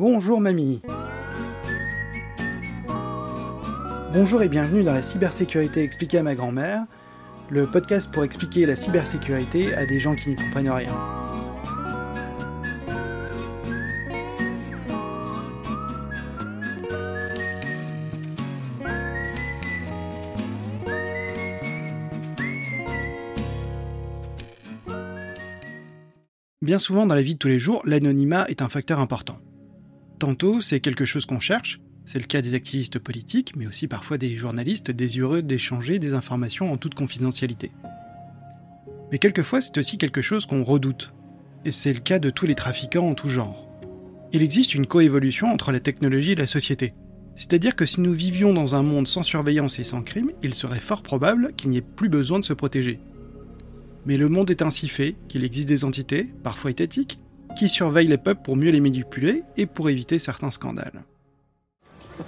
Bonjour mamie. Bonjour et bienvenue dans la cybersécurité expliquée à ma grand-mère, le podcast pour expliquer la cybersécurité à des gens qui n'y comprennent rien. Bien souvent dans la vie de tous les jours, l'anonymat est un facteur important. Tantôt, c'est quelque chose qu'on cherche, c'est le cas des activistes politiques, mais aussi parfois des journalistes désireux d'échanger des informations en toute confidentialité. Mais quelquefois, c'est aussi quelque chose qu'on redoute, et c'est le cas de tous les trafiquants en tout genre. Il existe une coévolution entre la technologie et la société. C'est-à-dire que si nous vivions dans un monde sans surveillance et sans crime, il serait fort probable qu'il n'y ait plus besoin de se protéger. Mais le monde est ainsi fait qu'il existe des entités, parfois étatiques, qui surveillent les peuples pour mieux les manipuler et pour éviter certains scandales.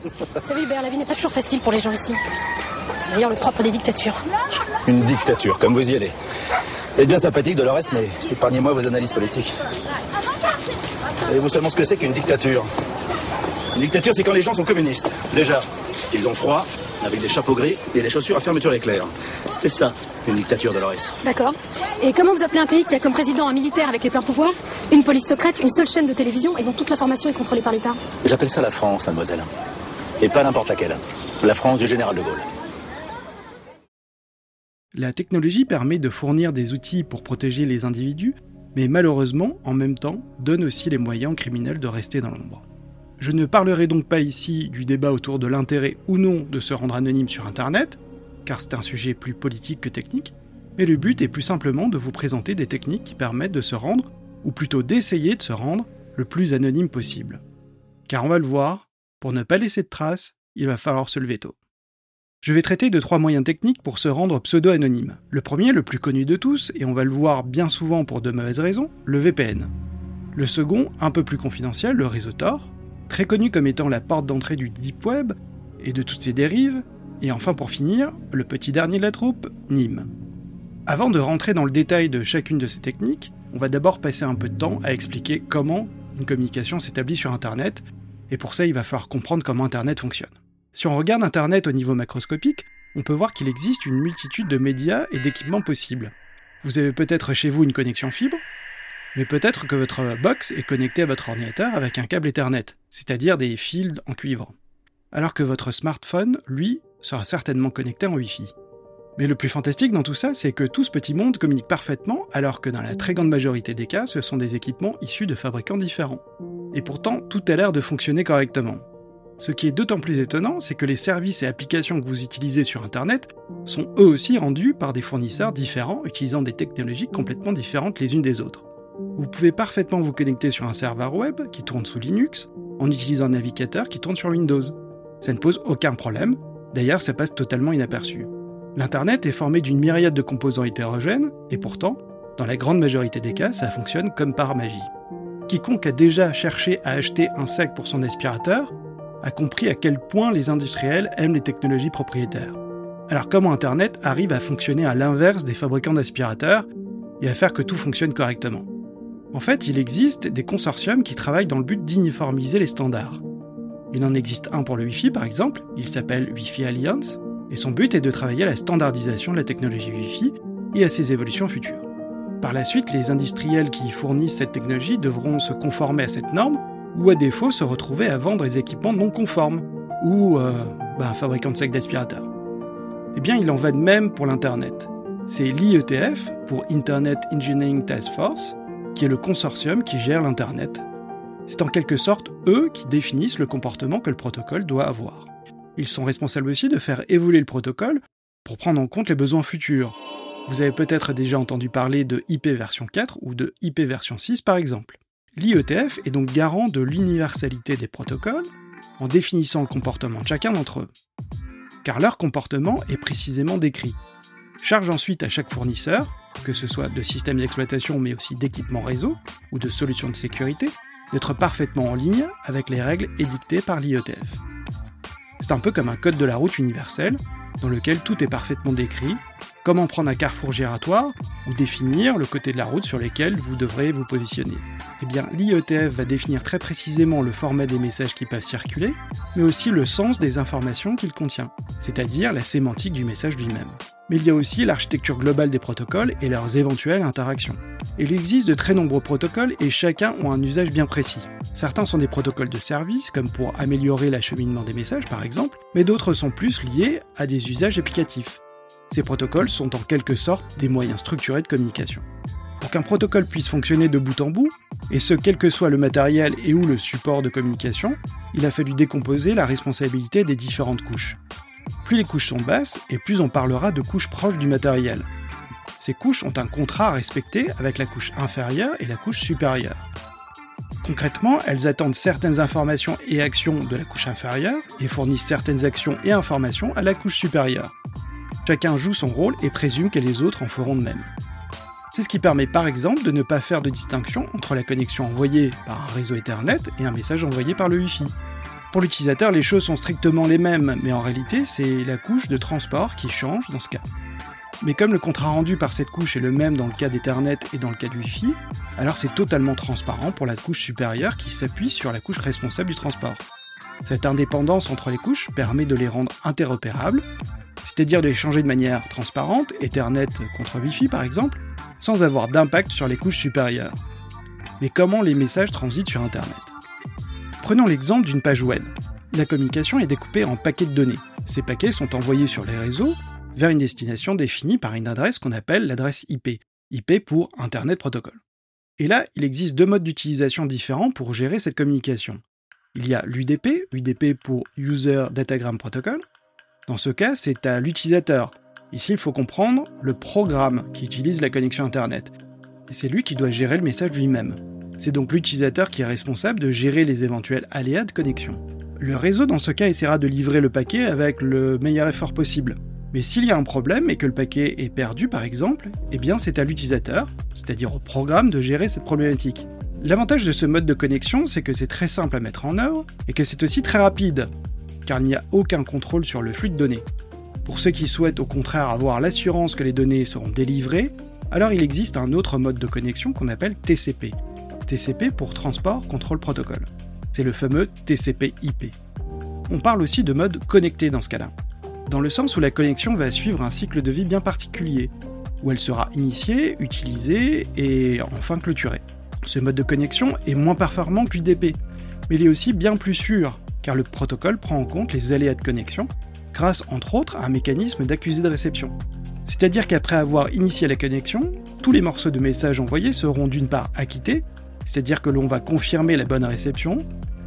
Vous savez, Hubert, la vie n'est pas toujours facile pour les gens ici. C'est d'ailleurs le propre des dictatures. Une dictature, comme vous y allez. C'est bien sympathique, Dolores, mais épargnez-moi vos analyses politiques. Savez-vous seulement ce que c'est qu'une dictature? Une dictature, c'est quand les gens sont communistes. Déjà, ils ont froid, avec des chapeaux gris et des chaussures à fermeture éclair. C'est ça, une dictature, Dolores. D'accord. Et comment vous appelez un pays qui a comme président un militaire avec les pleins pouvoirs, une police secrète, une seule chaîne de télévision et dont toute l'information est contrôlée par l'État? J'appelle ça la France, mademoiselle. Et pas n'importe laquelle. La France du général de Gaulle. La technologie permet de fournir des outils pour protéger les individus, mais malheureusement, en même temps, donne aussi les moyens aux criminels de rester dans l'ombre. Je ne parlerai donc pas ici du débat autour de l'intérêt ou non de se rendre anonyme sur Internet, car c'est un sujet plus politique que technique, mais le but est plus simplement de vous présenter des techniques qui permettent de se rendre, ou plutôt d'essayer de se rendre, le plus anonyme possible. Car on va le voir, pour ne pas laisser de traces, il va falloir se lever tôt. Je vais traiter de trois moyens techniques pour se rendre pseudo-anonyme. Le premier, le plus connu de tous, et on va le voir bien souvent pour de mauvaises raisons, le VPN. Le second, un peu plus confidentiel, le réseau Tor, très connu comme étant la porte d'entrée du Deep Web et de toutes ses dérives. Et enfin, pour finir, le petit dernier de la troupe, NIM. Avant de rentrer dans le détail de chacune de ces techniques, on va d'abord passer un peu de temps à expliquer comment une communication s'établit sur Internet, et pour ça il va falloir comprendre comment Internet fonctionne. Si on regarde Internet au niveau macroscopique, on peut voir qu'il existe une multitude de médias et d'équipements possibles. Vous avez peut-être chez vous une connexion fibre, mais peut-être que votre box est connectée à votre ordinateur avec un câble Ethernet, c'est-à-dire des fils en cuivre. Alors que votre smartphone, lui, sera certainement connecté en Wi-Fi. Mais le plus fantastique dans tout ça, c'est que tout ce petit monde communique parfaitement, alors que dans la très grande majorité des cas, ce sont des équipements issus de fabricants différents. Et pourtant, tout a l'air de fonctionner correctement. Ce qui est d'autant plus étonnant, c'est que les services et applications que vous utilisez sur Internet sont eux aussi rendus par des fournisseurs différents utilisant des technologies complètement différentes les unes des autres. Vous pouvez parfaitement vous connecter sur un serveur web qui tourne sous Linux en utilisant un navigateur qui tourne sur Windows. Ça ne pose aucun problème, d'ailleurs ça passe totalement inaperçu. L'Internet est formé d'une myriade de composants hétérogènes, et pourtant, dans la grande majorité des cas, ça fonctionne comme par magie. Quiconque a déjà cherché à acheter un sac pour son aspirateur a compris à quel point les industriels aiment les technologies propriétaires. Alors comment Internet arrive à fonctionner à l'inverse des fabricants d'aspirateurs et à faire que tout fonctionne correctement? En fait, il existe des consortiums qui travaillent dans le but d'uniformiser les standards. Il en existe un pour le Wi-Fi par exemple, il s'appelle Wi-Fi Alliance, et son but est de travailler à la standardisation de la technologie Wi-Fi et à ses évolutions futures. Par la suite, les industriels qui fournissent cette technologie devront se conformer à cette norme ou à défaut se retrouver à vendre des équipements non conformes ou euh, bah, un fabricant de sacs d'aspirateurs. Eh bien, il en va de même pour l'Internet. C'est l'IETF, pour Internet Engineering Task Force, qui est le consortium qui gère l'Internet. C'est en quelque sorte eux qui définissent le comportement que le protocole doit avoir. Ils sont responsables aussi de faire évoluer le protocole pour prendre en compte les besoins futurs. Vous avez peut-être déjà entendu parler de IP version 4 ou de IP version 6 par exemple. L'IETF est donc garant de l'universalité des protocoles en définissant le comportement de chacun d'entre eux. Car leur comportement est précisément décrit. Charge ensuite à chaque fournisseur, que ce soit de systèmes d'exploitation mais aussi d'équipements réseau ou de solutions de sécurité, d'être parfaitement en ligne avec les règles édictées par l'IETF. C'est un peu comme un code de la route universel, dans lequel tout est parfaitement décrit, comment prendre un carrefour giratoire ou définir le côté de la route sur lequel vous devrez vous positionner. Eh bien, l'IETF va définir très précisément le format des messages qui peuvent circuler, mais aussi le sens des informations qu'il contient, c'est-à-dire la sémantique du message lui-même. Mais il y a aussi l'architecture globale des protocoles et leurs éventuelles interactions. Il existe de très nombreux protocoles et chacun ont un usage bien précis. Certains sont des protocoles de service, comme pour améliorer l'acheminement des messages par exemple, mais d'autres sont plus liés à des usages applicatifs. Ces protocoles sont en quelque sorte des moyens structurés de communication. Pour qu'un protocole puisse fonctionner de bout en bout, et ce quel que soit le matériel et ou le support de communication, il a fallu décomposer la responsabilité des différentes couches. Plus les couches sont basses, et plus on parlera de couches proches du matériel. Ces couches ont un contrat à respecter avec la couche inférieure et la couche supérieure. Concrètement, elles attendent certaines informations et actions de la couche inférieure et fournissent certaines actions et informations à la couche supérieure. Chacun joue son rôle et présume que les autres en feront de même. C'est ce qui permet par exemple de ne pas faire de distinction entre la connexion envoyée par un réseau Ethernet et un message envoyé par le Wi-Fi. Pour l'utilisateur, les choses sont strictement les mêmes, mais en réalité, c'est la couche de transport qui change dans ce cas. Mais comme le contrat rendu par cette couche est le même dans le cas d'Ethernet et dans le cas de Wi-Fi, alors c'est totalement transparent pour la couche supérieure qui s'appuie sur la couche responsable du transport. Cette indépendance entre les couches permet de les rendre interopérables, c'est-à-dire de changer de manière transparente, Ethernet contre Wi-Fi par exemple, sans avoir d'impact sur les couches supérieures. Mais comment les messages transitent sur Internet? Prenons l'exemple d'une page web. La communication est découpée en paquets de données. Ces paquets sont envoyés sur les réseaux vers une destination définie par une adresse qu'on appelle l'adresse IP. IP pour Internet Protocol. Et là, il existe deux modes d'utilisation différents pour gérer cette communication. Il y a l'UDP, UDP pour User Datagram Protocol. Dans ce cas, c'est à l'utilisateur. Ici, il faut comprendre le programme qui utilise la connexion Internet. Et c'est lui qui doit gérer le message lui-même. C'est donc l'utilisateur qui est responsable de gérer les éventuels aléas de connexion. Le réseau, dans ce cas, essaiera de livrer le paquet avec le meilleur effort possible. Mais s'il y a un problème et que le paquet est perdu par exemple, eh bien c'est à l'utilisateur, c'est-à-dire au programme, de gérer cette problématique. L'avantage de ce mode de connexion, c'est que c'est très simple à mettre en œuvre et que c'est aussi très rapide, car il n'y a aucun contrôle sur le flux de données. Pour ceux qui souhaitent au contraire avoir l'assurance que les données seront délivrées, alors il existe un autre mode de connexion qu'on appelle TCP. TCP pour Transport Control Protocol. C'est le fameux TCP/IP. On parle aussi de mode connecté dans ce cas-là dans le sens où la connexion va suivre un cycle de vie bien particulier, où elle sera initiée, utilisée et enfin clôturée. Ce mode de connexion est moins performant que l'UDP, mais il est aussi bien plus sûr, car le protocole prend en compte les aléas de connexion, grâce entre autres à un mécanisme d'accusé de réception. C'est-à-dire qu'après avoir initié la connexion, tous les morceaux de messages envoyés seront d'une part acquittés, c'est-à-dire que l'on va confirmer la bonne réception,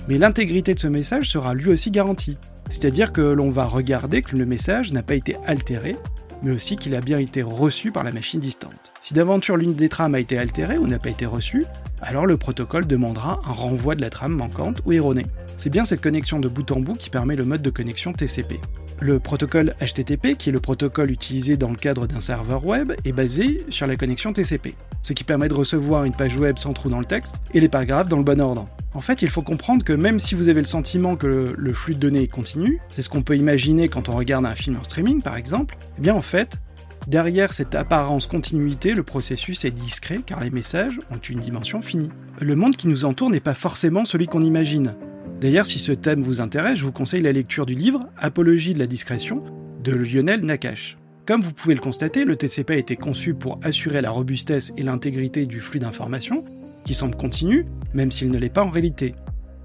mais l'intégrité de ce message sera lui aussi garantie. C'est-à-dire que l'on va regarder que le message n'a pas été altéré, mais aussi qu'il a bien été reçu par la machine distante. Si d'aventure l'une des trames a été altérée ou n'a pas été reçue, alors le protocole demandera un renvoi de la trame manquante ou erronée. C'est bien cette connexion de bout en bout qui permet le mode de connexion TCP. Le protocole HTTP, qui est le protocole utilisé dans le cadre d'un serveur web, est basé sur la connexion TCP, ce qui permet de recevoir une page web sans trou dans le texte et les paragraphes dans le bon ordre. En fait, il faut comprendre que même si vous avez le sentiment que le, flux de données est continu, c'est ce qu'on peut imaginer quand on regarde un film en streaming par exemple, eh bien en fait, derrière cette apparence continuité, le processus est discret car les messages ont une dimension finie. Le monde qui nous entoure n'est pas forcément celui qu'on imagine. D'ailleurs, si ce thème vous intéresse, je vous conseille la lecture du livre Apologie de la discrétion de Lionel Nakache. Comme vous pouvez le constater, le TCP a été conçu pour assurer la robustesse et l'intégrité du flux d'informations, qui semble continu, même s'il ne l'est pas en réalité.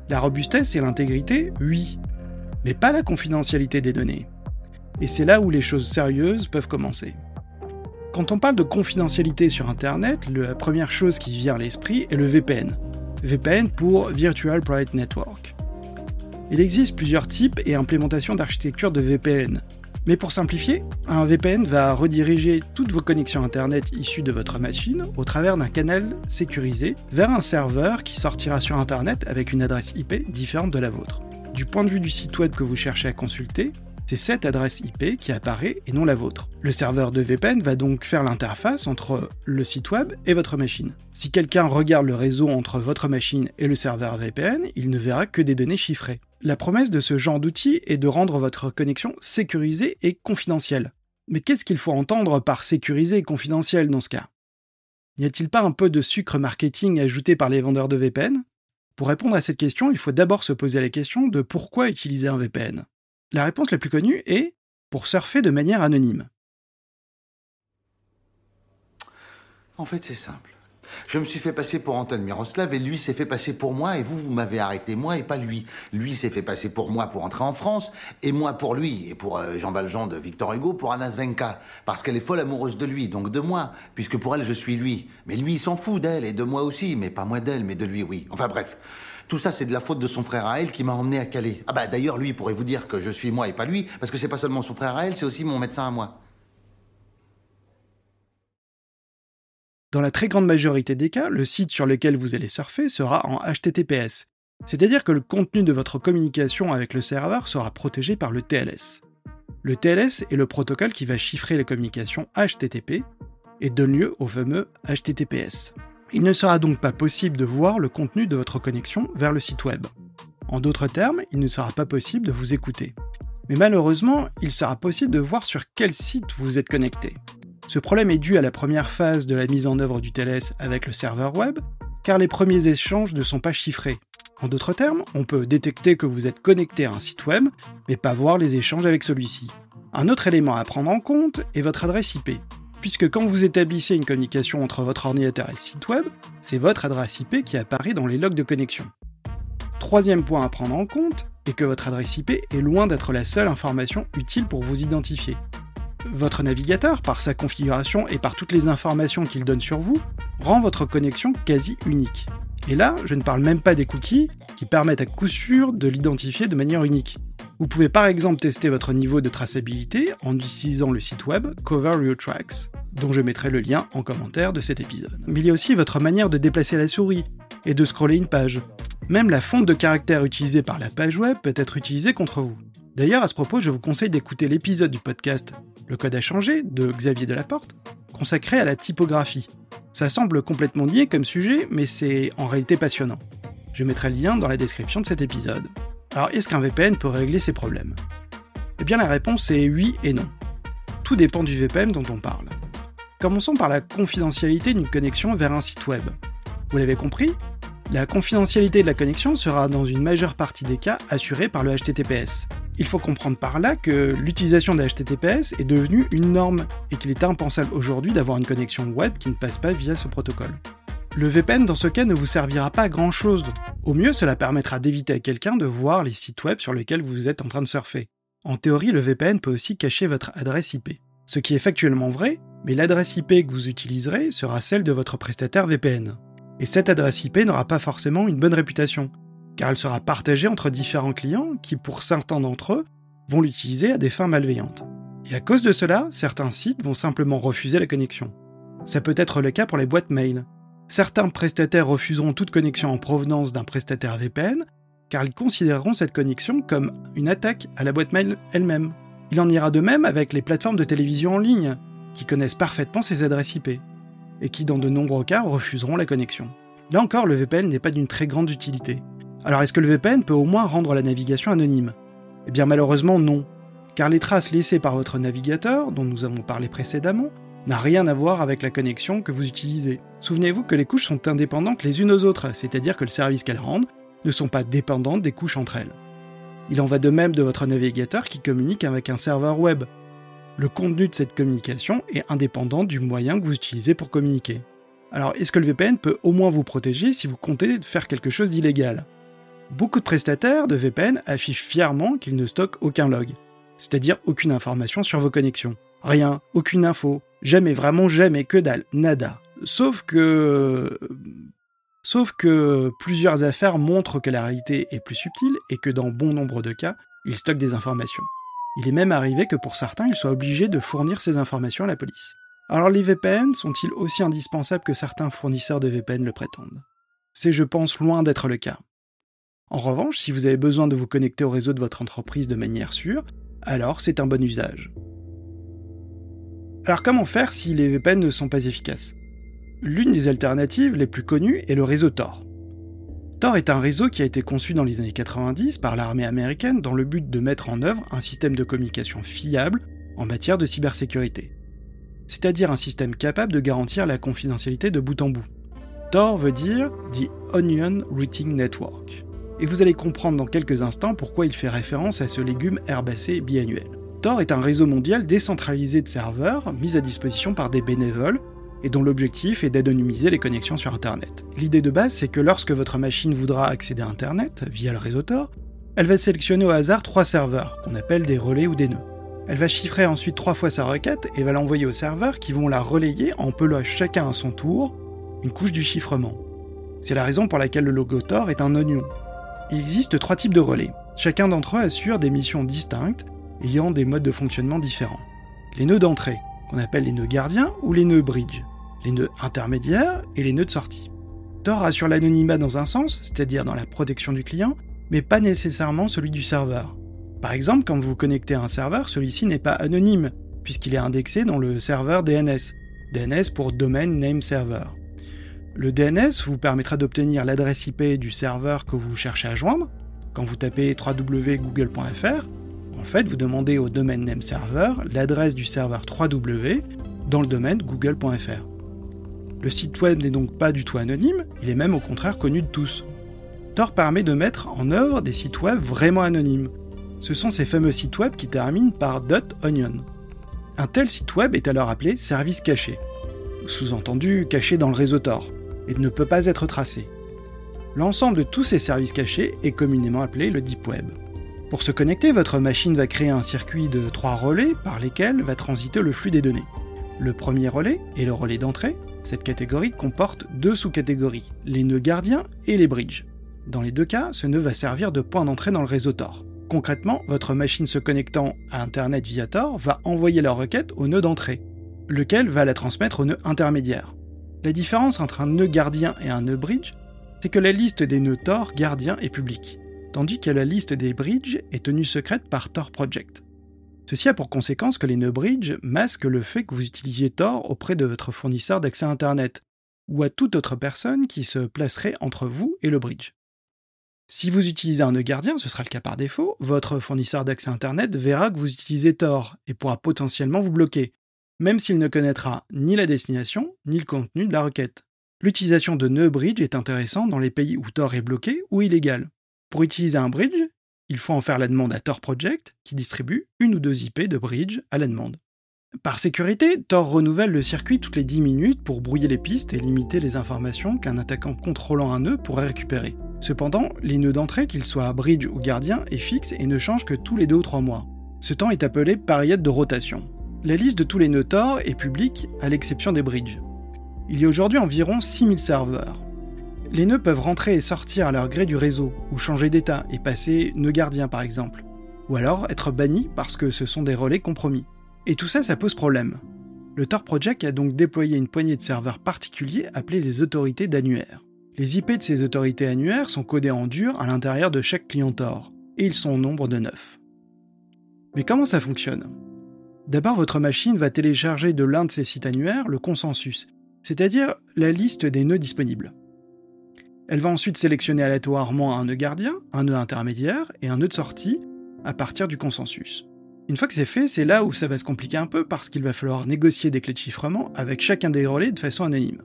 La robustesse et l'intégrité, oui, mais pas la confidentialité des données. Et c'est là où les choses sérieuses peuvent commencer. Quand on parle de confidentialité sur Internet, la première chose qui vient à l'esprit est le VPN. VPN pour Virtual Private Network. Il existe plusieurs types et implémentations d'architecture de VPN. Mais pour simplifier, un VPN va rediriger toutes vos connexions Internet issues de votre machine au travers d'un canal sécurisé vers un serveur qui sortira sur Internet avec une adresse IP différente de la vôtre. Du point de vue du site web que vous cherchez à consulter, c'est cette adresse IP qui apparaît et non la vôtre. Le serveur de VPN va donc faire l'interface entre le site web et votre machine. Si quelqu'un regarde le réseau entre votre machine et le serveur VPN, il ne verra que des données chiffrées. La promesse de ce genre d'outil est de rendre votre connexion sécurisée et confidentielle. Mais qu'est-ce qu'il faut entendre par sécurisé et confidentiel dans ce cas? N'y a-t-il pas un peu de sucre marketing ajouté par les vendeurs de VPN Pour répondre à cette question, il faut d'abord se poser la question de pourquoi utiliser un VPN. La réponse la plus connue est pour surfer de manière anonyme. En fait, c'est simple. Je me suis fait passer pour Anton Miroslav et lui s'est fait passer pour moi et vous, vous m'avez arrêté moi et pas lui. Lui s'est fait passer pour moi pour entrer en France et moi pour lui et pour euh, Jean Valjean de Victor Hugo pour Anna Svenka. Parce qu'elle est folle amoureuse de lui, donc de moi, puisque pour elle je suis lui. Mais lui il s'en fout d'elle et de moi aussi, mais pas moi d'elle, mais de lui oui. Enfin bref. Tout ça, c'est de la faute de son frère à elle qui m'a emmené à Calais. Ah bah d'ailleurs, lui pourrait vous dire que je suis moi et pas lui, parce que c'est pas seulement son frère à elle, c'est aussi mon médecin à moi. Dans la très grande majorité des cas, le site sur lequel vous allez surfer sera en HTTPS, c'est-à-dire que le contenu de votre communication avec le serveur sera protégé par le TLS. Le TLS est le protocole qui va chiffrer les communications HTTP et donne lieu au fameux HTTPS. Il ne sera donc pas possible de voir le contenu de votre connexion vers le site web. En d'autres termes, il ne sera pas possible de vous écouter. Mais malheureusement, il sera possible de voir sur quel site vous êtes connecté. Ce problème est dû à la première phase de la mise en œuvre du TLS avec le serveur web, car les premiers échanges ne sont pas chiffrés. En d'autres termes, on peut détecter que vous êtes connecté à un site web, mais pas voir les échanges avec celui-ci. Un autre élément à prendre en compte est votre adresse IP, puisque quand vous établissez une communication entre votre ordinateur et le site web, c'est votre adresse IP qui apparaît dans les logs de connexion. Troisième point à prendre en compte est que votre adresse IP est loin d'être la seule information utile pour vous identifier. Votre navigateur, par sa configuration et par toutes les informations qu'il donne sur vous, rend votre connexion quasi unique. Et là, je ne parle même pas des cookies qui permettent à coup sûr de l'identifier de manière unique. Vous pouvez par exemple tester votre niveau de traçabilité en utilisant le site web Cover Your Tracks, dont je mettrai le lien en commentaire de cet épisode. Mais il y a aussi votre manière de déplacer la souris et de scroller une page. Même la fonte de caractère utilisée par la page web peut être utilisée contre vous. D'ailleurs, à ce propos, je vous conseille d'écouter l'épisode du podcast Le code a changé de Xavier Delaporte, consacré à la typographie. Ça semble complètement lié comme sujet, mais c'est en réalité passionnant. Je mettrai le lien dans la description de cet épisode. Alors, est-ce qu'un VPN peut régler ces problèmes? Eh bien, la réponse est oui et non. Tout dépend du VPN dont on parle. Commençons par la confidentialité d'une connexion vers un site web. Vous l'avez compris La confidentialité de la connexion sera dans une majeure partie des cas assurée par le HTTPS. Il faut comprendre par là que l'utilisation de HTTPS est devenue une norme et qu'il est impensable aujourd'hui d'avoir une connexion web qui ne passe pas via ce protocole. Le VPN dans ce cas ne vous servira pas à grand chose. Au mieux, cela permettra d'éviter à quelqu'un de voir les sites web sur lesquels vous êtes en train de surfer. En théorie, le VPN peut aussi cacher votre adresse IP. Ce qui est factuellement vrai, mais l'adresse IP que vous utiliserez sera celle de votre prestataire VPN. Et cette adresse IP n'aura pas forcément une bonne réputation, car elle sera partagée entre différents clients qui, pour certains d'entre eux, vont l'utiliser à des fins malveillantes. Et à cause de cela, certains sites vont simplement refuser la connexion. Ça peut être le cas pour les boîtes mail. Certains prestataires refuseront toute connexion en provenance d'un prestataire VPN, car ils considéreront cette connexion comme une attaque à la boîte mail elle-même. Il en ira de même avec les plateformes de télévision en ligne, qui connaissent parfaitement ces adresses IP, et qui dans de nombreux cas refuseront la connexion. Là encore, le VPN n'est pas d'une très grande utilité. Alors est-ce que le VPN peut au moins rendre la navigation anonyme? Eh bien malheureusement non, car les traces laissées par votre navigateur, dont nous avons parlé précédemment, n'a rien à voir avec la connexion que vous utilisez. Souvenez-vous que les couches sont indépendantes les unes aux autres, c'est-à-dire que le service qu'elles rendent ne sont pas dépendantes des couches entre elles. Il en va de même de votre navigateur qui communique avec un serveur web. Le contenu de cette communication est indépendant du moyen que vous utilisez pour communiquer. Alors est-ce que le VPN peut au moins vous protéger si vous comptez faire quelque chose d'illégal? Beaucoup de prestataires de VPN affichent fièrement qu'ils ne stockent aucun log, c'est-à-dire aucune information sur vos connexions. Rien, aucune info, jamais, vraiment jamais, que dalle, nada. Sauf que... Sauf que plusieurs affaires montrent que la réalité est plus subtile et que dans bon nombre de cas, ils stockent des informations. Il est même arrivé que pour certains, ils soient obligés de fournir ces informations à la police. Alors les VPN sont-ils aussi indispensables que certains fournisseurs de VPN le prétendent? C'est je pense loin d'être le cas. En revanche, si vous avez besoin de vous connecter au réseau de votre entreprise de manière sûre, alors c'est un bon usage. Alors comment faire si les VPN ne sont pas efficaces? L'une des alternatives les plus connues est le réseau Tor. Tor est un réseau qui a été conçu dans les années 90 par l'armée américaine dans le but de mettre en œuvre un système de communication fiable en matière de cybersécurité. C'est-à-dire un système capable de garantir la confidentialité de bout en bout. Tor veut dire The Onion Routing Network. Et vous allez comprendre dans quelques instants pourquoi il fait référence à ce légume herbacé biannuel. Tor est un réseau mondial décentralisé de serveurs mis à disposition par des bénévoles et dont l'objectif est d'anonymiser les connexions sur Internet. L'idée de base, c'est que lorsque votre machine voudra accéder à Internet via le réseau Tor, elle va sélectionner au hasard trois serveurs, qu'on appelle des relais ou des nœuds. Elle va chiffrer ensuite trois fois sa requête et va l'envoyer aux serveurs qui vont la relayer en pelant chacun à son tour une couche du chiffrement. C'est la raison pour laquelle le logo Tor est un oignon. Il existe trois types de relais. Chacun d'entre eux assure des missions distinctes, ayant des modes de fonctionnement différents. Les nœuds d'entrée, qu'on appelle les nœuds gardiens ou les nœuds bridge, les nœuds intermédiaires et les nœuds de sortie. Tor assure l'anonymat dans un sens, c'est-à-dire dans la protection du client, mais pas nécessairement celui du serveur. Par exemple, quand vous connectez à un serveur, celui-ci n'est pas anonyme, puisqu'il est indexé dans le serveur DNS. DNS pour Domain Name Server. Le DNS vous permettra d'obtenir l'adresse IP du serveur que vous cherchez à joindre. Quand vous tapez www.google.fr, en fait, vous demandez au domain name server l'adresse du serveur 3W dans le domaine google.fr. Le site web n'est donc pas du tout anonyme, il est même au contraire connu de tous. Tor permet de mettre en œuvre des sites web vraiment anonymes. Ce sont ces fameux sites web qui terminent par .onion. Un tel site web est alors appelé service caché, sous-entendu caché dans le réseau Tor, et ne peut pas être tracé. L'ensemble de tous ces services cachés est communément appelé le Deep Web. Pour se connecter, votre machine va créer un circuit de trois relais par lesquels va transiter le flux des données. Le premier relais est le relais d'entrée. Cette catégorie comporte deux sous-catégories, les nœuds gardiens et les bridges. Dans les deux cas, ce nœud va servir de point d'entrée dans le réseau Tor. Concrètement, votre machine se connectant à Internet via Tor va envoyer la requête au nœud d'entrée, lequel va la transmettre au nœud intermédiaire. La différence entre un nœud gardien et un nœud bridge, c'est que la liste des nœuds Tor gardiens est publique tandis que la liste des bridges est tenue secrète par Tor Project. Ceci a pour conséquence que les nœuds bridge masquent le fait que vous utilisiez Tor auprès de votre fournisseur d'accès Internet, ou à toute autre personne qui se placerait entre vous et le bridge. Si vous utilisez un nœud gardien, ce sera le cas par défaut, votre fournisseur d'accès Internet verra que vous utilisez Tor et pourra potentiellement vous bloquer, même s'il ne connaîtra ni la destination ni le contenu de la requête. L'utilisation de nœuds bridge est intéressante dans les pays où Tor est bloqué ou illégal. Pour utiliser un bridge, il faut en faire la demande à Tor Project, qui distribue une ou deux IP de bridge à la demande. Par sécurité, Tor renouvelle le circuit toutes les 10 minutes pour brouiller les pistes et limiter les informations qu'un attaquant contrôlant un nœud pourrait récupérer. Cependant, les nœuds d'entrée, qu'ils soient bridge ou gardien, est fixe et ne change que tous les 2 ou 3 mois. Ce temps est appelé période de rotation. La liste de tous les nœuds Tor est publique à l'exception des bridges. Il y a aujourd'hui environ 6000 serveurs. Les nœuds peuvent rentrer et sortir à leur gré du réseau, ou changer d'état et passer nœud gardien par exemple, ou alors être bannis parce que ce sont des relais compromis. Et tout ça, ça pose problème. Le Tor Project a donc déployé une poignée de serveurs particuliers appelés les autorités d'annuaire. Les IP de ces autorités annuaires sont codés en dur à l'intérieur de chaque client Tor, et ils sont au nombre de 9. Mais comment ça fonctionne? D'abord, votre machine va télécharger de l'un de ces sites annuaires le consensus, c'est-à-dire la liste des nœuds disponibles. Elle va ensuite sélectionner aléatoirement un nœud gardien, un nœud intermédiaire et un nœud de sortie à partir du consensus. Une fois que c'est fait, c'est là où ça va se compliquer un peu parce qu'il va falloir négocier des clés de chiffrement avec chacun des relais de façon anonyme.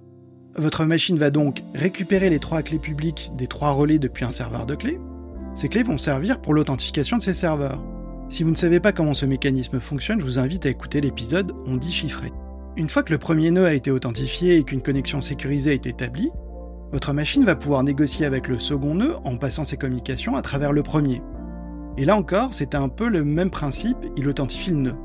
Votre machine va donc récupérer les trois clés publiques des trois relais depuis un serveur de clés. Ces clés vont servir pour l'authentification de ces serveurs. Si vous ne savez pas comment ce mécanisme fonctionne, je vous invite à écouter l'épisode On dit chiffré. Une fois que le premier nœud a été authentifié et qu'une connexion sécurisée est établie, votre machine va pouvoir négocier avec le second nœud en passant ses communications à travers le premier. Et là encore, c'est un peu le même principe, il authentifie le nœud.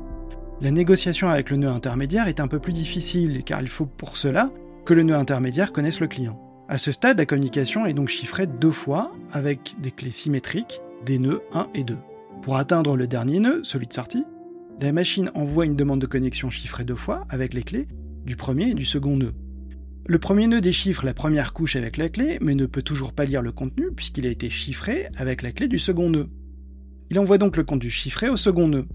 La négociation avec le nœud intermédiaire est un peu plus difficile, car il faut pour cela que le nœud intermédiaire connaisse le client. À ce stade, la communication est donc chiffrée deux fois avec des clés symétriques des nœuds 1 et 2. Pour atteindre le dernier nœud, celui de sortie, la machine envoie une demande de connexion chiffrée deux fois avec les clés du premier et du second nœud. Le premier nœud déchiffre la première couche avec la clé, mais ne peut toujours pas lire le contenu puisqu'il a été chiffré avec la clé du second nœud. Il envoie donc le contenu chiffré au second nœud.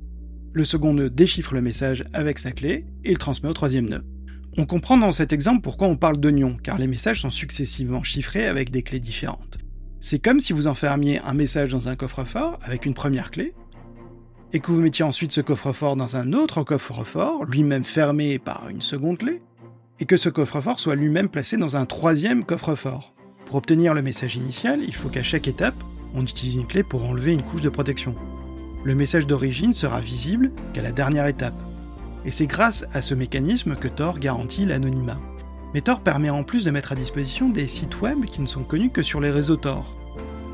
Le second nœud déchiffre le message avec sa clé et il transmet au troisième nœud. On comprend dans cet exemple pourquoi on parle d'oignon, car les messages sont successivement chiffrés avec des clés différentes. C'est comme si vous enfermiez un message dans un coffre-fort avec une première clé, et que vous mettiez ensuite ce coffre-fort dans un autre coffre-fort, lui-même fermé par une seconde clé, et que ce coffre-fort soit lui-même placé dans un troisième coffre-fort. Pour obtenir le message initial, il faut qu'à chaque étape, on utilise une clé pour enlever une couche de protection. Le message d'origine sera visible qu'à la dernière étape. Et c'est grâce à ce mécanisme que Tor garantit l'anonymat. Mais Tor permet en plus de mettre à disposition des sites web qui ne sont connus que sur les réseaux Tor.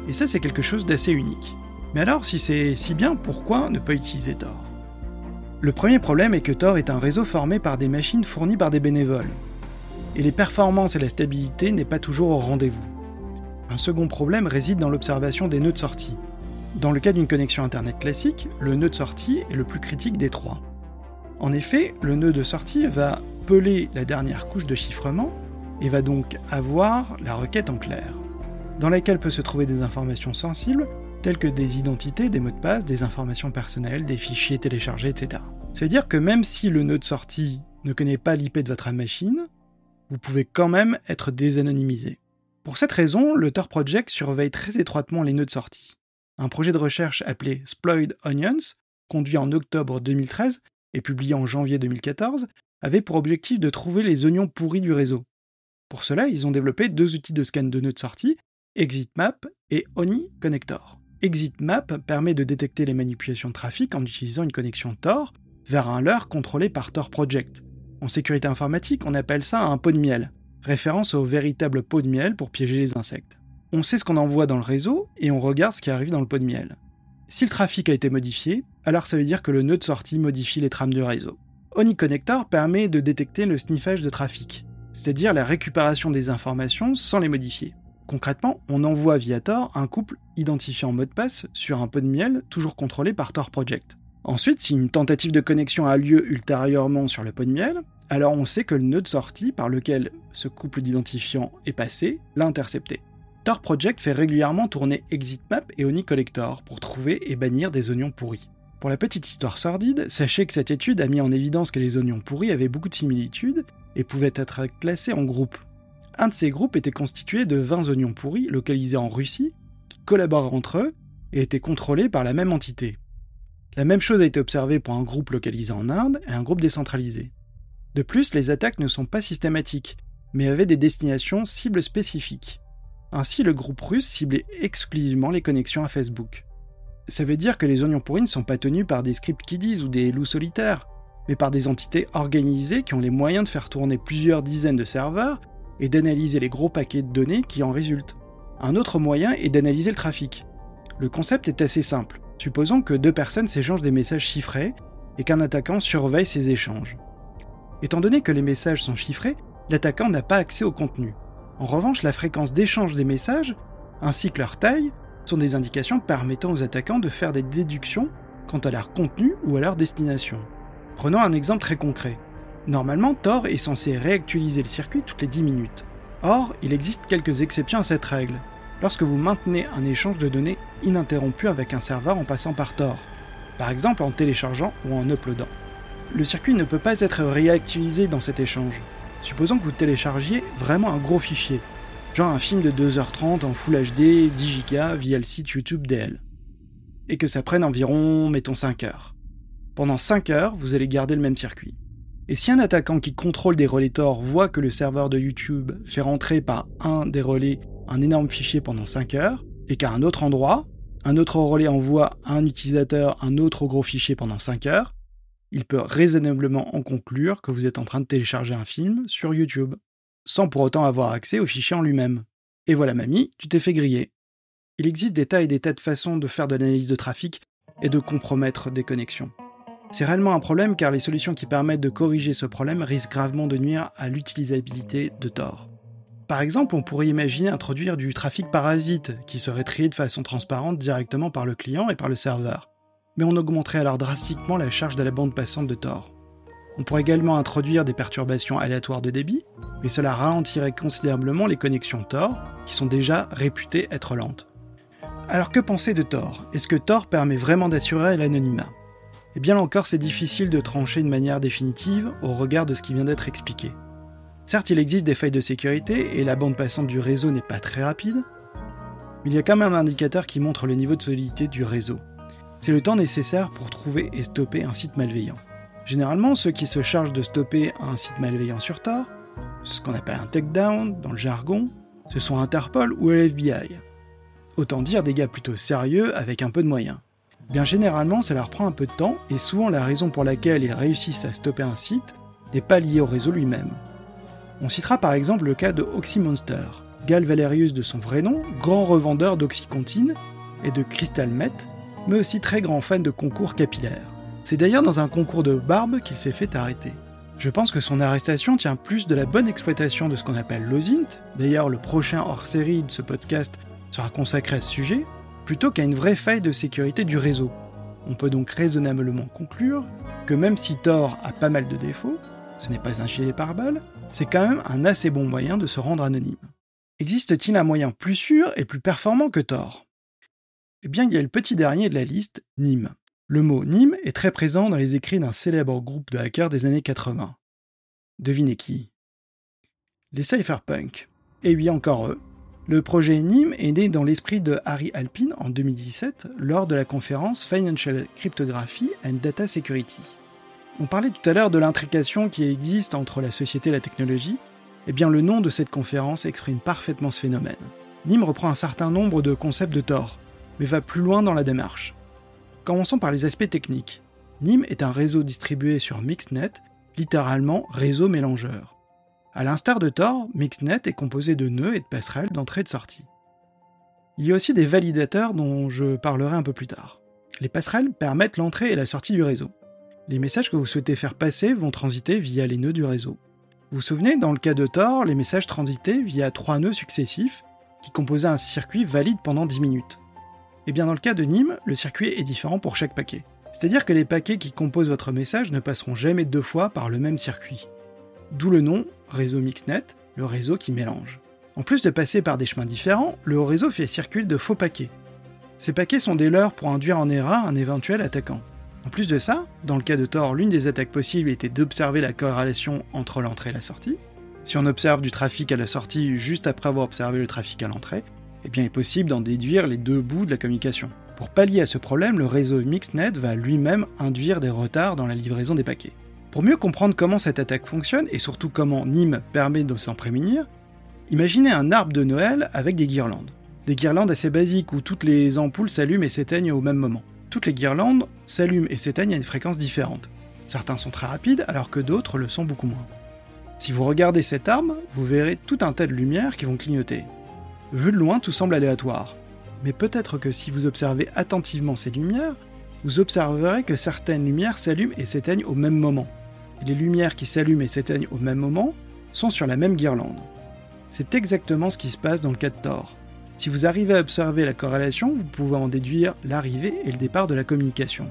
Et ça c'est quelque chose d'assez unique. Mais alors si c'est si bien, pourquoi ne pas utiliser Tor Le premier problème est que Tor est un réseau formé par des machines fournies par des bénévoles. Et les performances et la stabilité n'est pas toujours au rendez-vous. Un second problème réside dans l'observation des nœuds de sortie. Dans le cas d'une connexion Internet classique, le nœud de sortie est le plus critique des trois. En effet, le nœud de sortie va peler la dernière couche de chiffrement et va donc avoir la requête en clair, dans laquelle peut se trouver des informations sensibles telles que des identités, des mots de passe, des informations personnelles, des fichiers téléchargés, etc. Ça veut dire que même si le nœud de sortie ne connaît pas l'IP de votre machine, vous pouvez quand même être désanonymisé. Pour cette raison, le Tor Project surveille très étroitement les nœuds de sortie. Un projet de recherche appelé Sploid Onions, conduit en octobre 2013 et publié en janvier 2014, avait pour objectif de trouver les oignons pourris du réseau. Pour cela, ils ont développé deux outils de scan de nœuds de sortie, ExitMap et Oni Connector. ExitMap permet de détecter les manipulations de trafic en utilisant une connexion Tor vers un leurre contrôlé par Tor Project. En sécurité informatique, on appelle ça un pot de miel, référence au véritable pot de miel pour piéger les insectes. On sait ce qu'on envoie dans le réseau et on regarde ce qui arrive dans le pot de miel. Si le trafic a été modifié, alors ça veut dire que le nœud de sortie modifie les trames du réseau. OniConnector permet de détecter le sniffage de trafic, c'est-à-dire la récupération des informations sans les modifier. Concrètement, on envoie via Tor un couple identifiant mot de passe sur un pot de miel toujours contrôlé par Tor Project. Ensuite, si une tentative de connexion a lieu ultérieurement sur le pot de miel, alors on sait que le nœud de sortie par lequel ce couple d'identifiants est passé l'a intercepté. Tor Project fait régulièrement tourner ExitMap et OniCollector pour trouver et bannir des oignons pourris. Pour la petite histoire sordide, sachez que cette étude a mis en évidence que les oignons pourris avaient beaucoup de similitudes et pouvaient être classés en groupes. Un de ces groupes était constitué de 20 oignons pourris localisés en Russie, qui collaborent entre eux et étaient contrôlés par la même entité. La même chose a été observée pour un groupe localisé en Inde et un groupe décentralisé. De plus, les attaques ne sont pas systématiques, mais avaient des destinations cibles spécifiques. Ainsi, le groupe russe ciblait exclusivement les connexions à Facebook. Ça veut dire que les oignons pourris ne sont pas tenus par des scripts kiddies ou des loups solitaires, mais par des entités organisées qui ont les moyens de faire tourner plusieurs dizaines de serveurs et d'analyser les gros paquets de données qui en résultent. Un autre moyen est d'analyser le trafic. Le concept est assez simple. Supposons que deux personnes s'échangent des messages chiffrés et qu'un attaquant surveille ces échanges. Étant donné que les messages sont chiffrés, l'attaquant n'a pas accès au contenu. En revanche, la fréquence d'échange des messages, ainsi que leur taille, sont des indications permettant aux attaquants de faire des déductions quant à leur contenu ou à leur destination. Prenons un exemple très concret. Normalement, Tor est censé réactualiser le circuit toutes les 10 minutes. Or, il existe quelques exceptions à cette règle. Lorsque vous maintenez un échange de données ininterrompu avec un serveur en passant par Tor, par exemple en téléchargeant ou en uploadant. Le circuit ne peut pas être réactualisé dans cet échange. Supposons que vous téléchargiez vraiment un gros fichier, genre un film de 2h30 en Full HD 10 Go via le site YouTube DL, et que ça prenne environ, mettons, 5 heures. Pendant 5 heures, vous allez garder le même circuit. Et si un attaquant qui contrôle des relais Tor voit que le serveur de YouTube fait rentrer par un des relais un énorme fichier pendant 5 heures, et qu'à un autre endroit, un autre relais envoie à un utilisateur un autre gros fichier pendant 5 heures, il peut raisonnablement en conclure que vous êtes en train de télécharger un film sur YouTube, sans pour autant avoir accès au fichier en lui-même. Et voilà mamie, tu t'es fait griller. Il existe des tas et des tas de façons de faire de l'analyse de trafic et de compromettre des connexions. C'est réellement un problème car les solutions qui permettent de corriger ce problème risquent gravement de nuire à l'utilisabilité de Tor. Par exemple, on pourrait imaginer introduire du trafic parasite qui serait trié de façon transparente directement par le client et par le serveur. Mais on augmenterait alors drastiquement la charge de la bande passante de Tor. On pourrait également introduire des perturbations aléatoires de débit, mais cela ralentirait considérablement les connexions Tor, qui sont déjà réputées être lentes. Alors que penser de Tor Est-ce que Tor permet vraiment d'assurer l'anonymat? Et eh bien encore, c'est difficile de trancher de manière définitive au regard de ce qui vient d'être expliqué. Certes, il existe des failles de sécurité et la bande passante du réseau n'est pas très rapide, mais il y a quand même un indicateur qui montre le niveau de solidité du réseau. c'est le temps nécessaire pour trouver et stopper un site malveillant. Généralement, ceux qui se chargent de stopper un site malveillant sur Tor, ce qu'on appelle un takedown dans le jargon, ce sont Interpol ou l'FBI. Autant dire des gars plutôt sérieux avec un peu de moyens. Bien généralement, ça leur prend un peu de temps et souvent la raison pour laquelle ils réussissent à stopper un site n'est pas liée au réseau lui-même. On citera par exemple le cas de Oxymonster, Gal Valerius de son vrai nom, grand revendeur d'Oxycontin et de Crystal Met, mais aussi très grand fan de concours capillaires. C'est d'ailleurs dans un concours de barbe qu'il s'est fait arrêter. Je pense que son arrestation tient plus de la bonne exploitation de ce qu'on appelle l'OSINT, d'ailleurs le prochain hors-série de ce podcast sera consacré à ce sujet, plutôt qu'à une vraie faille de sécurité du réseau. On peut donc raisonnablement conclure que même si Tor a pas mal de défauts, ce n'est pas un gilet pare-balles, c'est quand même un assez bon moyen de se rendre anonyme. Existe-t-il un moyen plus sûr et plus performant que Tor Eh bien, il y a le petit dernier de la liste, Nîmes. Le mot Nîmes est très présent dans les écrits d'un célèbre groupe de hackers des années 80. Devinez qui? Les cypherpunks. Et oui, encore eux. Le projet Nîmes est né dans l'esprit de Harry Alpine en 2017 lors de la conférence Financial Cryptography and Data Security. On parlait tout à l'heure de l'intrication qui existe entre la société et la technologie. Eh bien, le nom de cette conférence exprime parfaitement ce phénomène. Nîmes reprend un certain nombre de concepts de Tor, mais va plus loin dans la démarche. Commençons par les aspects techniques. NIM est un réseau distribué sur Mixnet, littéralement réseau mélangeur. À l'instar de Tor, Mixnet est composé de nœuds et de passerelles d'entrée et de sortie. Il y a aussi des validateurs dont je parlerai un peu plus tard. Les passerelles permettent l'entrée et la sortie du réseau. Les messages que vous souhaitez faire passer vont transiter via les nœuds du réseau. Vous vous souvenez, dans le cas de Tor, les messages transitaient via trois nœuds successifs qui composaient un circuit valide pendant 10 minutes. Et eh bien dans le cas de Nîmes, le circuit est différent pour chaque paquet. C'est-à-dire que les paquets qui composent votre message ne passeront jamais deux fois par le même circuit. D'où le nom réseau Mixnet, le réseau qui mélange. En plus de passer par des chemins différents, le réseau fait circuler de faux paquets. Ces paquets sont des leurres pour induire en erreur un éventuel attaquant. En plus de ça, dans le cas de Tor, l'une des attaques possibles était d'observer la corrélation entre l'entrée et la sortie. Si on observe du trafic à la sortie juste après avoir observé le trafic à l'entrée, eh bien, il est possible d'en déduire les deux bouts de la communication. Pour pallier à ce problème, le réseau Mixnet va lui-même induire des retards dans la livraison des paquets. Pour mieux comprendre comment cette attaque fonctionne et surtout comment Nîmes permet de s'en prémunir, imaginez un arbre de Noël avec des guirlandes. Des guirlandes assez basiques où toutes les ampoules s'allument et s'éteignent au même moment. Toutes les guirlandes s'allument et s'éteignent à une fréquence différente. Certains sont très rapides alors que d'autres le sont beaucoup moins. Si vous regardez cet arbre, vous verrez tout un tas de lumières qui vont clignoter. Vu de loin, tout semble aléatoire. Mais peut-être que si vous observez attentivement ces lumières, vous observerez que certaines lumières s'allument et s'éteignent au même moment. Les lumières qui s'allument et s'éteignent au même moment sont sur la même guirlande. C'est exactement ce qui se passe dans le cas de Thor. Si vous arrivez à observer la corrélation, vous pouvez en déduire l'arrivée et le départ de la communication.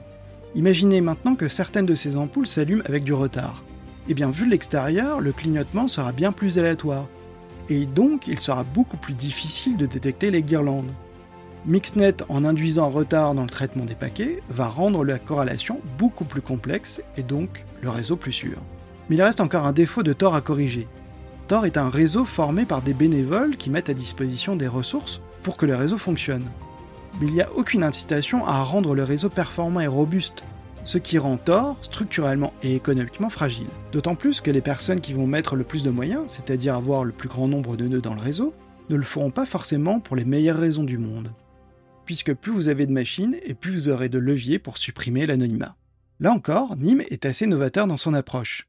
Imaginez maintenant que certaines de ces ampoules s'allument avec du retard. Eh bien, vu de l'extérieur, le clignotement sera bien plus aléatoire, et donc il sera beaucoup plus difficile de détecter les guirlandes. Mixnet, en induisant un retard dans le traitement des paquets, va rendre la corrélation beaucoup plus complexe et donc le réseau plus sûr. Mais il reste encore un défaut de Tor à corriger. Tor est un réseau formé par des bénévoles qui mettent à disposition des ressources pour que le réseau fonctionne. Mais il n'y a aucune incitation à rendre le réseau performant et robuste, ce qui rend Tor structurellement et économiquement fragile. D'autant plus que les personnes qui vont mettre le plus de moyens, c'est-à-dire avoir le plus grand nombre de nœuds dans le réseau, ne le feront pas forcément pour les meilleures raisons du monde. Puisque plus vous avez de machines et plus vous aurez de leviers pour supprimer l'anonymat. Là encore, Nîmes est assez novateur dans son approche,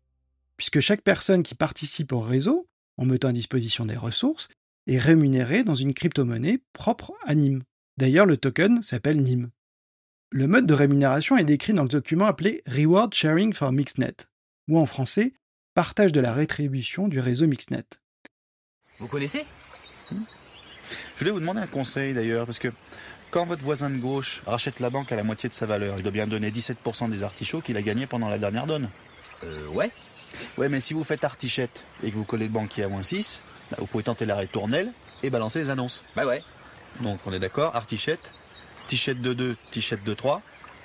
puisque chaque personne qui participe au réseau, en mettant à disposition des ressources, est rémunérée dans une crypto-monnaie propre à Nîmes. D'ailleurs, le token s'appelle Nîmes. Le mode de rémunération est décrit dans le document appelé Reward Sharing for Mixnet, ou en français, partage de la rétribution du réseau Mixnet. Vous connaissez? Je voulais vous demander un conseil d'ailleurs, parce que quand votre voisin de gauche rachète la banque à la moitié de sa valeur, il doit bien donner 17% des artichauts qu'il a gagnés pendant la dernière donne. Euh, ouais. Ouais, mais si vous faites artichette et que vous collez le banquier à moins 6, bah, vous pouvez tenter l'arrêt tournelle et balancer les annonces. Bah ouais. Donc on est d'accord, artichette, Tichette de 2, Tichette de 3,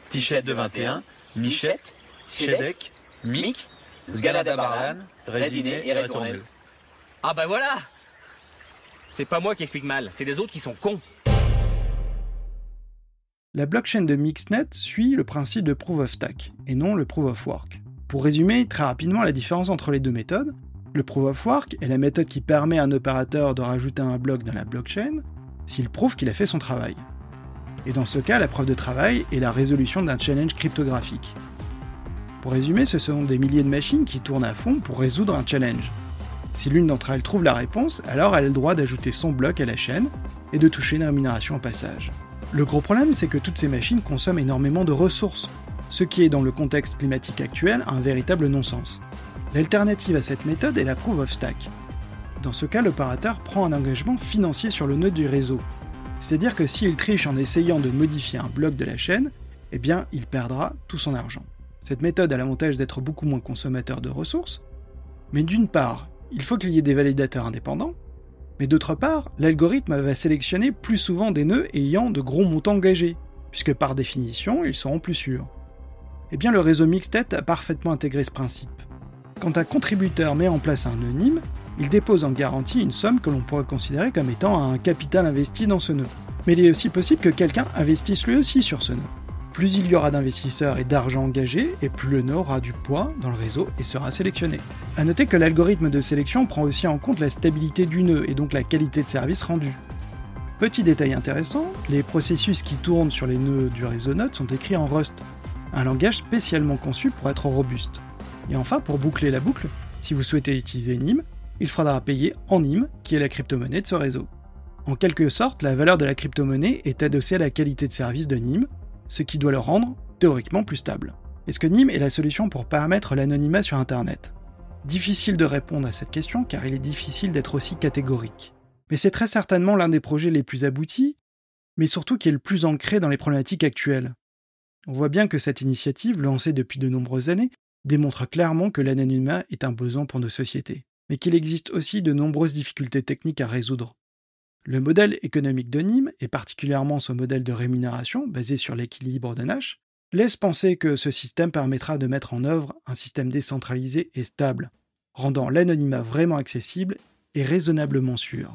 Tichette de 21, Michette, Chedek, Mick, Sgalada Barlan, Résiné et Retournel. Ah bah voilà C'est pas moi qui explique mal, c'est les autres qui sont cons. La blockchain de Mixnet suit le principe de Proof of Stake et non le Proof of Work. Pour résumer très rapidement la différence entre les deux méthodes, le Proof of Work est la méthode qui permet à un opérateur de rajouter un bloc dans la blockchain s'il prouve qu'il a fait son travail. Et dans ce cas, la preuve de travail est la résolution d'un challenge cryptographique. Pour résumer, ce sont des milliers de machines qui tournent à fond pour résoudre un challenge. Si l'une d'entre elles trouve la réponse, alors elle a le droit d'ajouter son bloc à la chaîne et de toucher une rémunération au passage. Le gros problème, c'est que toutes ces machines consomment énormément de ressources, ce qui est dans le contexte climatique actuel un véritable non-sens. L'alternative à cette méthode est la proof of stack. Dans ce cas, l'opérateur prend un engagement financier sur le nœud du réseau. C'est-à-dire que s'il triche en essayant de modifier un bloc de la chaîne, eh bien, il perdra tout son argent. Cette méthode a l'avantage d'être beaucoup moins consommateur de ressources, mais d'une part, il faut qu'il y ait des validateurs indépendants, mais d'autre part, l'algorithme va sélectionner plus souvent des nœuds ayant de gros montants engagés, puisque par définition, ils seront plus sûrs. Eh bien, le réseau Mixtet a parfaitement intégré ce principe. Quand un contributeur met en place un nœud NIM, il dépose en garantie une somme que l'on pourrait considérer comme étant un capital investi dans ce nœud. Mais il est aussi possible que quelqu'un investisse lui aussi sur ce nœud. Plus il y aura d'investisseurs et d'argent engagé, et plus le nœud aura du poids dans le réseau et sera sélectionné. A noter que l'algorithme de sélection prend aussi en compte la stabilité du nœud et donc la qualité de service rendu. Petit détail intéressant, les processus qui tournent sur les nœuds du réseau Node sont écrits en Rust, un langage spécialement conçu pour être robuste. Et enfin, pour boucler la boucle, si vous souhaitez utiliser NIM, il faudra payer en NIM, qui est la crypto-monnaie de ce réseau. En quelque sorte, la valeur de la crypto-monnaie est adossée à la qualité de service de NIM, ce qui doit le rendre théoriquement plus stable. Est-ce que NIM est la solution pour permettre l'anonymat sur Internet Difficile de répondre à cette question car il est difficile d'être aussi catégorique. Mais c'est très certainement l'un des projets les plus aboutis, mais surtout qui est le plus ancré dans les problématiques actuelles. On voit bien que cette initiative, lancée depuis de nombreuses années, démontre clairement que l'anonymat est un besoin pour nos sociétés, mais qu'il existe aussi de nombreuses difficultés techniques à résoudre. Le modèle économique de Nîmes, et particulièrement son modèle de rémunération basé sur l'équilibre de Nash, laisse penser que ce système permettra de mettre en œuvre un système décentralisé et stable, rendant l'anonymat vraiment accessible et raisonnablement sûr.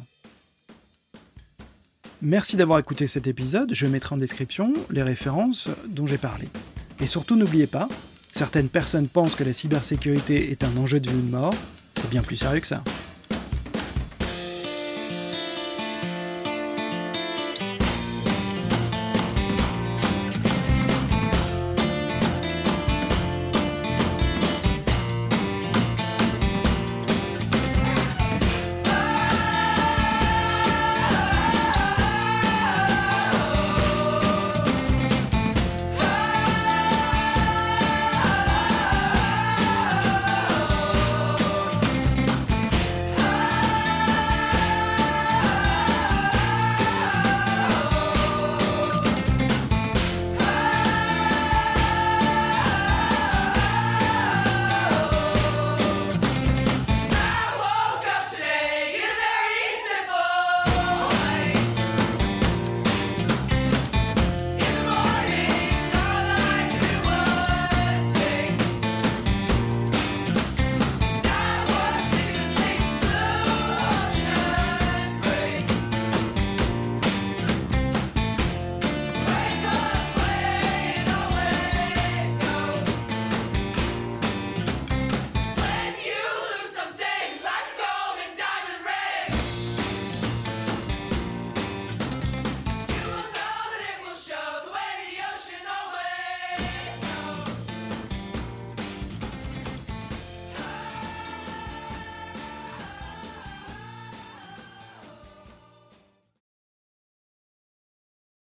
Merci d'avoir écouté cet épisode, je mettrai en description les références dont j'ai parlé. Et surtout n'oubliez pas, certaines personnes pensent que la cybersécurité est un enjeu de vie ou de mort, c'est bien plus sérieux que ça.